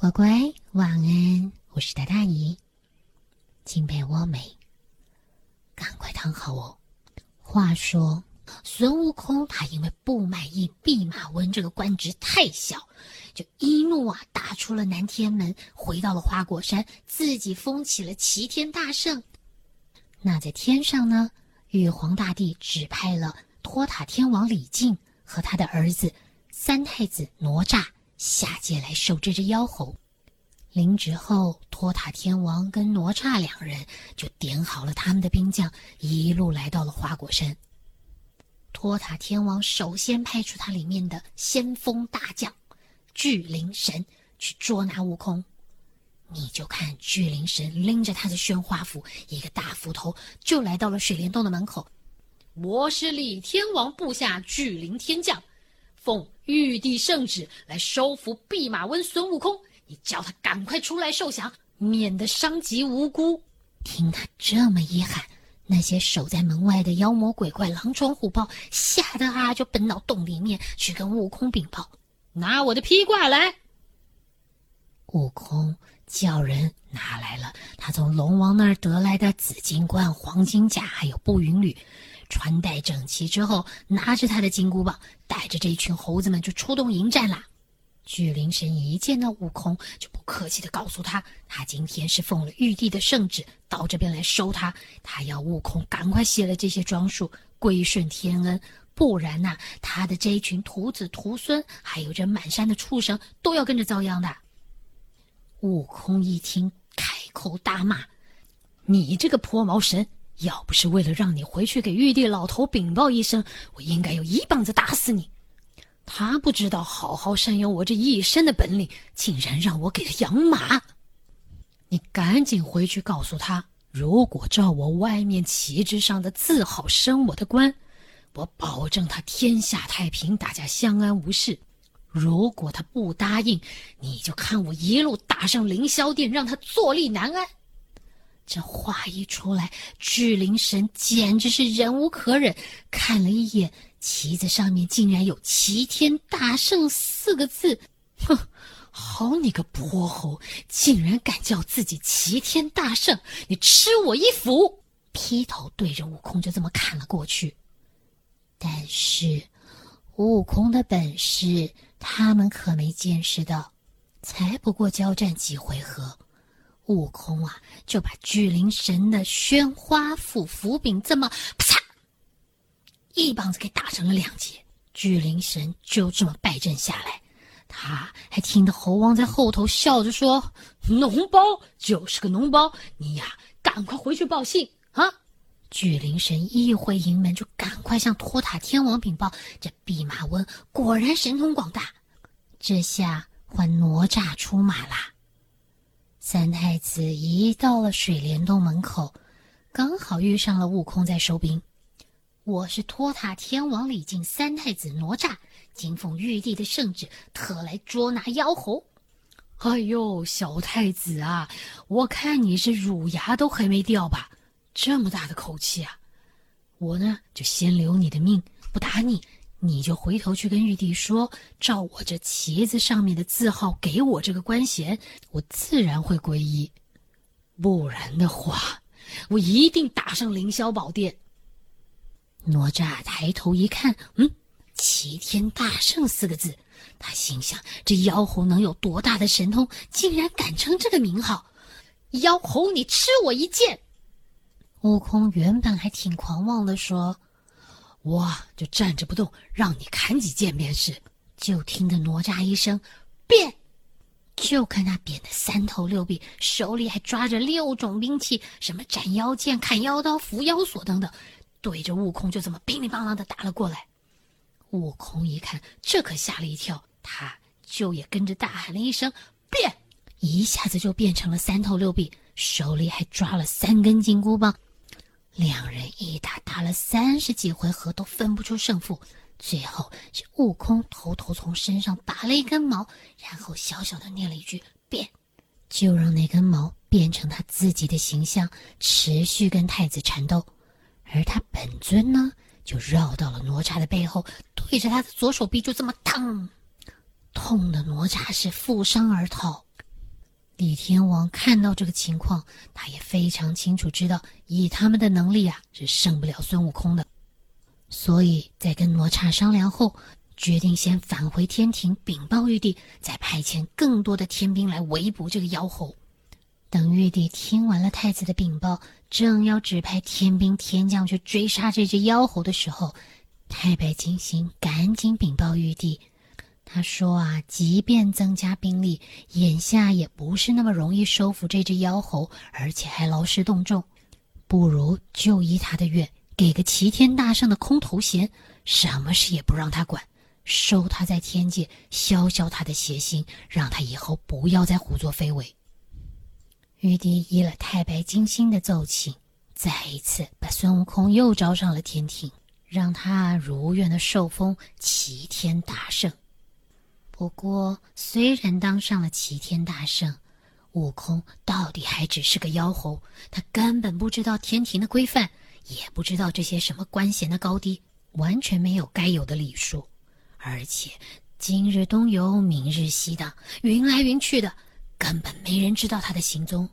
乖乖，晚安！我是大大姨，请陪我美，赶快躺好哦。话说，孙悟空他因为不满意弼马温这个官职太小，就一怒啊，打出了南天门，回到了花果山，自己封起了齐天大圣。那在天上呢，玉皇大帝指派了托塔天王李靖和他的儿子三太子哪吒。下界来收这只妖猴，临职后，托塔天王跟哪吒两人就点好了他们的兵将，一路来到了花果山。托塔天王首先派出他里面的先锋大将巨灵神去捉拿悟空。你就看巨灵神拎着他的宣花斧，一个大斧头就来到了水帘洞的门口。我是李天王部下巨灵天将。奉玉帝圣旨来收服弼马温孙悟空，你叫他赶快出来受降，免得伤及无辜。听他这么一喊，那些守在门外的妖魔鬼怪、狼虫虎豹吓得啊，就奔到洞里面去跟悟空禀报：“拿我的披挂来！”悟空叫人拿来了他从龙王那儿得来的紫金冠、黄金甲，还有步云履。穿戴整齐之后，拿着他的金箍棒，带着这一群猴子们就出动迎战啦。巨灵神一见到悟空，就不客气的告诉他，他今天是奉了玉帝的圣旨到这边来收他，他要悟空赶快卸了这些装束，归顺天恩，不然呐，他的这一群徒子徒孙，还有这满山的畜生，都要跟着遭殃的。悟空一听，开口大骂：“你这个泼毛神！”要不是为了让你回去给玉帝老头禀报一声，我应该有一棒子打死你。他不知道好好善用我这一身的本领，竟然让我给他养马。你赶紧回去告诉他，如果照我外面旗帜上的字号升我的官，我保证他天下太平，大家相安无事。如果他不答应，你就看我一路打上凌霄殿，让他坐立难安。这话一出来，巨灵神简直是忍无可忍，看了一眼旗子上面竟然有“齐天大圣”四个字，哼，好你个泼猴，竟然敢叫自己齐天大圣，你吃我一斧！劈头对着悟空就这么砍了过去。但是，悟空的本事他们可没见识到，才不过交战几回合。悟空啊，就把巨灵神的宣花斧斧柄这么啪嚓一棒子给打成了两截，巨灵神就这么败阵下来。他还听得猴王在后头笑着说：“脓包就是个脓包，你呀，赶快回去报信啊！”巨灵神一回营门，就赶快向托塔天王禀报：“这弼马温果然神通广大。”这下换哪吒出马啦。三太子一到了水帘洞门口，刚好遇上了悟空在收兵。我是托塔天王李靖三太子哪吒，今奉玉帝的圣旨，特来捉拿妖猴。哎呦，小太子啊，我看你是乳牙都还没掉吧？这么大的口气啊！我呢，就先留你的命，不打你。你就回头去跟玉帝说，照我这旗子上面的字号给我这个官衔，我自然会皈依。不然的话，我一定打上凌霄宝殿。哪吒抬头一看，嗯，齐天大圣四个字，他心想：这妖猴能有多大的神通，竟然敢称这个名号？妖猴，你吃我一剑！悟空原本还挺狂妄的说。我就站着不动，让你砍几剑便是。就听得哪吒一声“变”，就看他变得三头六臂，手里还抓着六种兵器，什么斩妖剑、砍妖刀、伏妖锁等等，对着悟空就这么乒铃乓啷的打了过来。悟空一看，这可吓了一跳，他就也跟着大喊了一声“变”，一下子就变成了三头六臂，手里还抓了三根金箍棒。两人一打打了三十几回合，都分不出胜负。最后是悟空偷偷从身上拔了一根毛，然后小小的念了一句“变”，就让那根毛变成他自己的形象，持续跟太子缠斗。而他本尊呢，就绕到了哪吒的背后，对着他的左手臂就这么烫，痛的哪吒是负伤而逃。李天王看到这个情况，他也非常清楚知道，以他们的能力啊，是胜不了孙悟空的。所以在跟哪吒商量后，决定先返回天庭禀报玉帝，再派遣更多的天兵来围捕这个妖猴。等玉帝听完了太子的禀报，正要指派天兵天将去追杀这只妖猴的时候，太白金星赶紧禀报玉帝。他说：“啊，即便增加兵力，眼下也不是那么容易收服这只妖猴，而且还劳师动众。不如就依他的愿，给个齐天大圣的空头衔，什么事也不让他管，收他在天界，消消他的邪心，让他以后不要再胡作非为。”玉帝依了太白金星的奏请，再一次把孙悟空又招上了天庭，让他如愿的受封齐天大圣。不过，虽然当上了齐天大圣，悟空到底还只是个妖猴。他根本不知道天庭的规范，也不知道这些什么官衔的高低，完全没有该有的礼数。而且，今日东游，明日西荡，云来云去的，根本没人知道他的行踪。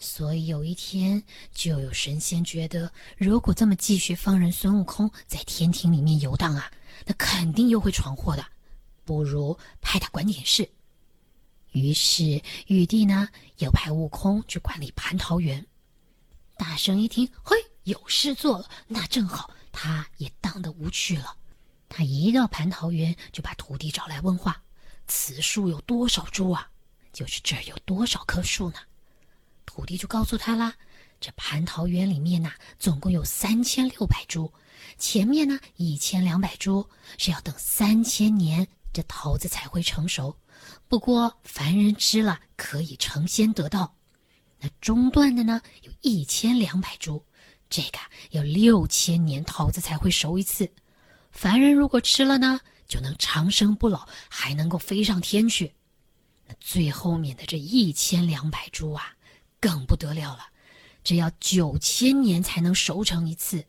所以有一天，就有神仙觉得，如果这么继续放任孙悟空在天庭里面游荡啊，那肯定又会闯祸的。不如派他管点事。于是玉帝呢，又派悟空去管理蟠桃园。大圣一听，嘿，有事做了，那正好，他也当得无趣了。他一到蟠桃园，就把徒弟找来问话：“此树有多少株啊？就是这儿有多少棵树呢？”徒弟就告诉他啦：“这蟠桃园里面呐，总共有三千六百株，前面呢一千两百株是要等三千年。”这桃子才会成熟，不过凡人吃了可以成仙得道。那中段的呢，有一千两百株，这个要六千年桃子才会熟一次。凡人如果吃了呢，就能长生不老，还能够飞上天去。那最后面的这一千两百株啊，更不得了了，这要九千年才能熟成一次。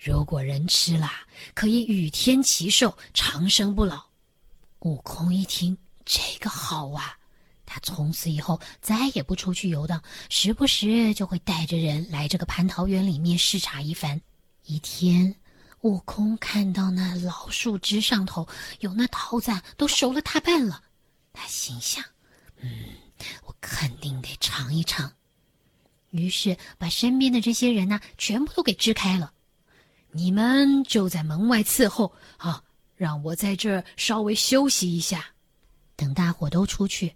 如果人吃了，可以与天齐寿，长生不老。悟空一听，这个好啊！他从此以后再也不出去游荡，时不时就会带着人来这个蟠桃园里面视察一番。一天，悟空看到那老树枝上头有那桃子都熟了大半了，他心想：“嗯，我肯定得尝一尝。”于是把身边的这些人呢，全部都给支开了。你们就在门外伺候啊。让我在这儿稍微休息一下，等大伙都出去，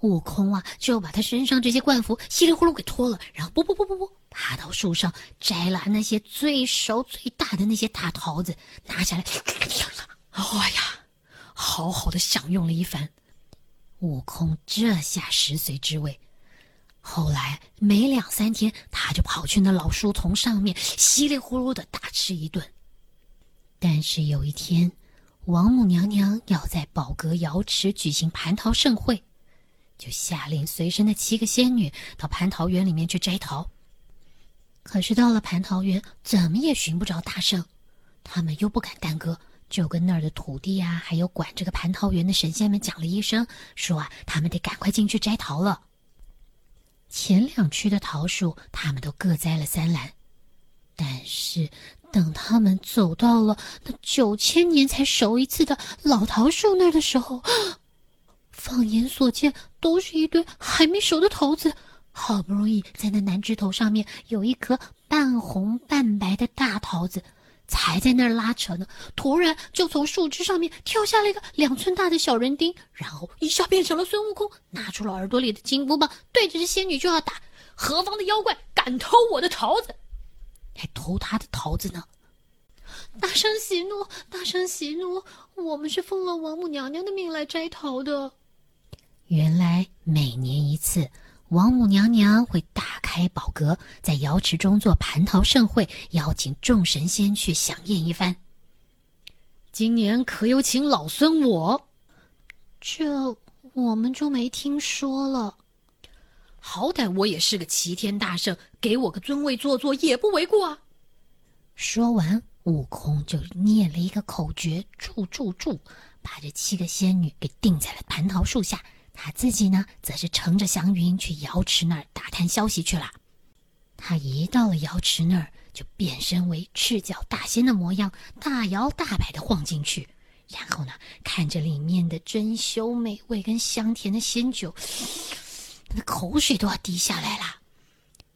悟空啊就把他身上这些冠服稀里糊涂给脱了，然后不不不不不，爬到树上摘了那些最熟最大的那些大桃子，拿下来，哎呀，好好的享用了一番。悟空这下食髓知味，后来没两三天，他就跑去那老树丛上面稀里糊涂的大吃一顿。但是有一天。王母娘娘要在宝阁瑶池举行蟠桃盛会，就下令随身的七个仙女到蟠桃园里面去摘桃。可是到了蟠桃园，怎么也寻不着大圣，他们又不敢耽搁，就跟那儿的土地啊，还有管这个蟠桃园的神仙们讲了一声，说啊，他们得赶快进去摘桃了。前两区的桃树，他们都各摘了三篮，但是。等他们走到了那九千年才熟一次的老桃树那儿的时候，放眼所见都是一堆还没熟的桃子。好不容易在那南枝头上面有一颗半红半白的大桃子，才在那儿拉扯呢，突然就从树枝上面跳下了一个两寸大的小人丁，然后一下变成了孙悟空，拿出了耳朵里的金箍棒，对着这仙女就要打。何方的妖怪敢偷我的桃子？还偷他的桃子呢！大圣息怒，大圣息怒！我们是奉了王母娘娘的命来摘桃的。原来每年一次，王母娘娘会打开宝阁，在瑶池中做蟠桃盛会，邀请众神仙去享宴一番。今年可有请老孙我？这我们就没听说了。好歹我也是个齐天大圣，给我个尊位坐坐也不为过啊！说完，悟空就念了一个口诀：“住住住！”把这七个仙女给定在了蟠桃树下，他自己呢，则是乘着祥云去瑶池那儿打探消息去了。他一到了瑶池那儿，就变身为赤脚大仙的模样，大摇大摆的晃进去，然后呢，看着里面的珍馐美味跟香甜的仙酒，口水都要滴下来了。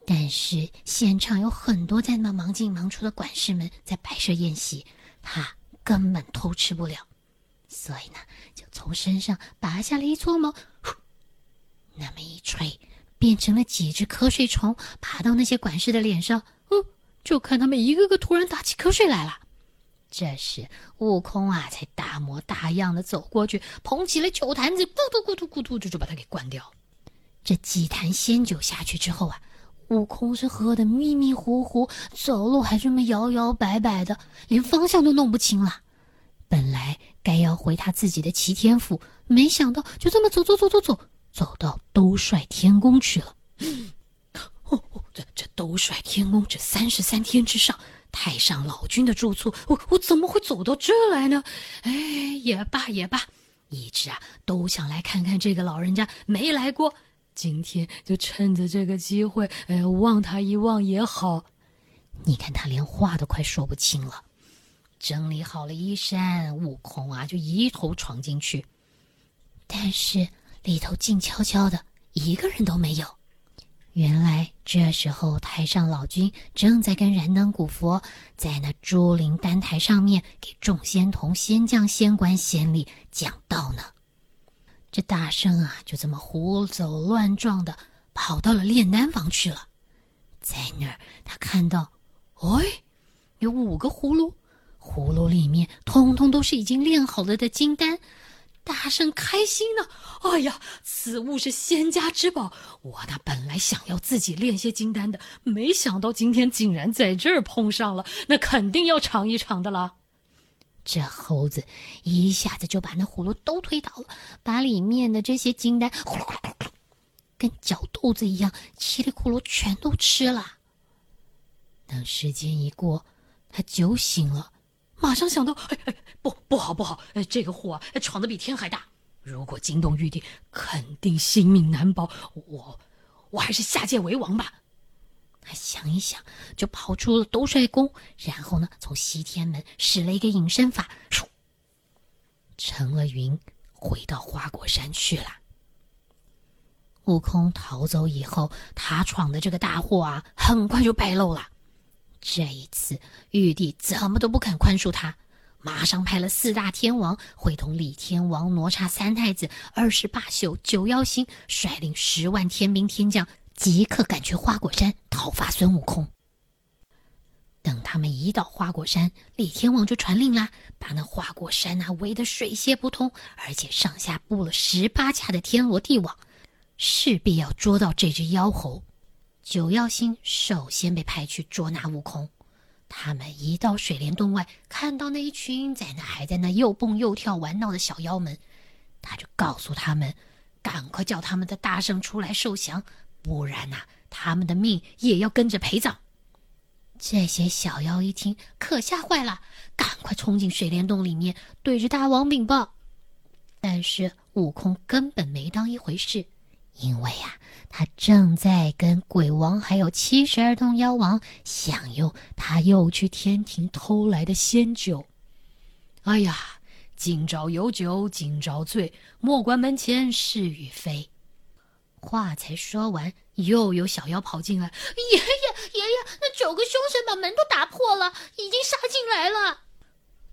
但是现场有很多在那忙进忙出的管事们在摆设宴席，他根本偷吃不了，所以呢，就从身上拔下了一撮毛，那么一吹，变成了几只瞌睡虫，爬到那些管事的脸上。哦，就看他们一个个突然打起瞌睡来了。这时，悟空啊，才大模大样的走过去，捧起了酒坛子，咕嘟咕嘟咕嘟，就就把它给灌掉。这几坛仙酒下去之后啊。悟空是喝得迷迷糊糊，走路还这么摇摇摆摆的，连方向都弄不清了。本来该要回他自己的齐天府，没想到就这么走走走走走，走到兜率天宫去了。这这兜率天宫这三十三天之上，太上老君的住处，我我怎么会走到这来呢？哎，也罢也罢，一直啊都想来看看这个老人家，没来过。今天就趁着这个机会，哎，望他一望也好。你看他连话都快说不清了。整理好了衣衫，悟空啊就一头闯进去，但是里头静悄悄的，一个人都没有。原来这时候太上老君正在跟燃灯古佛在那朱灵丹台上面给众仙童、仙将、仙官、仙吏讲道呢。这大圣啊，就这么胡走乱撞的跑到了炼丹房去了。在那儿，他看到，哎，有五个葫芦，葫芦里面通通都是已经炼好了的金丹。大圣开心呢，哎呀，此物是仙家之宝，我那本来想要自己炼些金丹的，没想到今天竟然在这儿碰上了，那肯定要尝一尝的了。这猴子一下子就把那葫芦都推倒了，把里面的这些金丹呼噜呼噜，跟嚼豆子一样，稀里咕噜全都吃了。等时间一过，他酒醒了，马上想到：哎哎，不不好不好！这个祸，闯得比天还大。如果惊动玉帝，肯定性命难保。我，我还是下界为王吧。他想一想，就跑出了兜率宫，然后呢，从西天门使了一个隐身法，成了云，回到花果山去了。悟空逃走以后，他闯的这个大祸啊，很快就败露了。这一次，玉帝怎么都不肯宽恕他，马上派了四大天王，会同李天王、哪吒三太子、二十八宿、九妖星，率领十万天兵天将。即刻赶去花果山讨伐孙悟空。等他们一到花果山，李天王就传令啦，把那花果山啊围得水泄不通，而且上下布了十八架的天罗地网，势必要捉到这只妖猴。九妖星首先被派去捉拿悟空。他们一到水帘洞外，看到那一群在那还在那又蹦又跳玩闹的小妖们，他就告诉他们，赶快叫他们的大圣出来受降。不然呐，他们的命也要跟着陪葬。这些小妖一听，可吓坏了，赶快冲进水帘洞里面，对着大王禀报。但是悟空根本没当一回事，因为呀，他正在跟鬼王还有七十二洞妖王享用他又去天庭偷来的仙酒。哎呀，今朝有酒今朝醉，莫管门前是与非。话才说完，又有小妖跑进来。爷爷，爷爷，那九个凶神把门都打破了，已经杀进来了。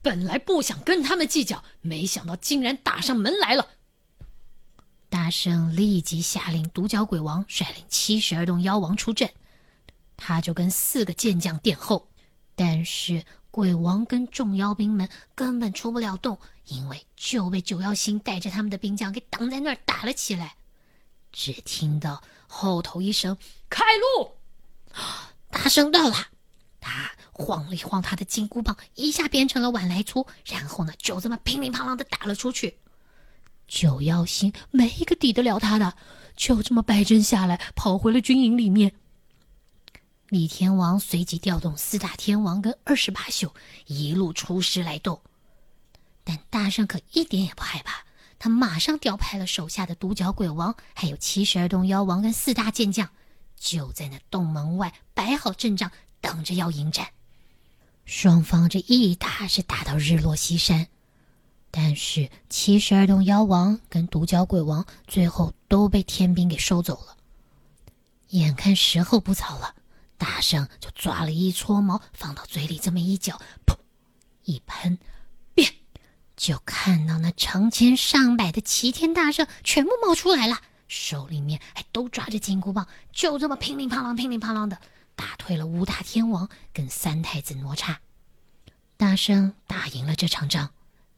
本来不想跟他们计较，没想到竟然打上门来了。大圣立即下令，独角鬼王率领七十二洞妖王出阵，他就跟四个剑将殿后。但是鬼王跟众妖兵们根本出不了洞，因为就被九妖星带着他们的兵将给挡在那儿打了起来。只听到后头一声“开路”，大圣到了。他晃了一晃他的金箍棒，一下变成了碗来粗，然后呢，就这么乒铃乓啷的打了出去。九妖星没一个抵得了他的，就这么败阵下来，跑回了军营里面。李天王随即调动四大天王跟二十八宿，一路出师来斗。但大圣可一点也不害怕。他马上调派了手下的独角鬼王，还有七十二洞妖王跟四大健将，就在那洞门外摆好阵仗，等着要迎战。双方这一打是打到日落西山，但是七十二洞妖王跟独角鬼王最后都被天兵给收走了。眼看时候不早了，大圣就抓了一撮毛放到嘴里，这么一嚼，噗，一喷，就看到那成千上百的齐天大圣全部冒出来了，手里面还都抓着金箍棒，就这么乒铃乓啷、乒铃乓啷的。打退了五大天王跟三太子哪吒，大圣打赢了这场仗，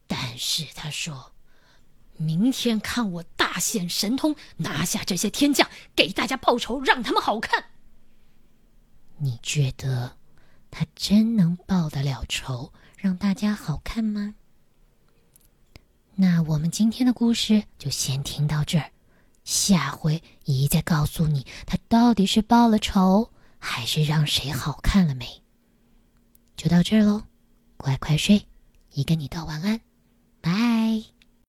但是他说：“明天看我大显神通，拿下这些天将，给大家报仇，让他们好看。”你觉得他真能报得了仇，让大家好看吗？那我们今天的故事就先听到这儿，下回姨再告诉你他到底是报了仇。还是让谁好看了没？就到这儿喽，乖乖睡，姨跟你道晚安。拜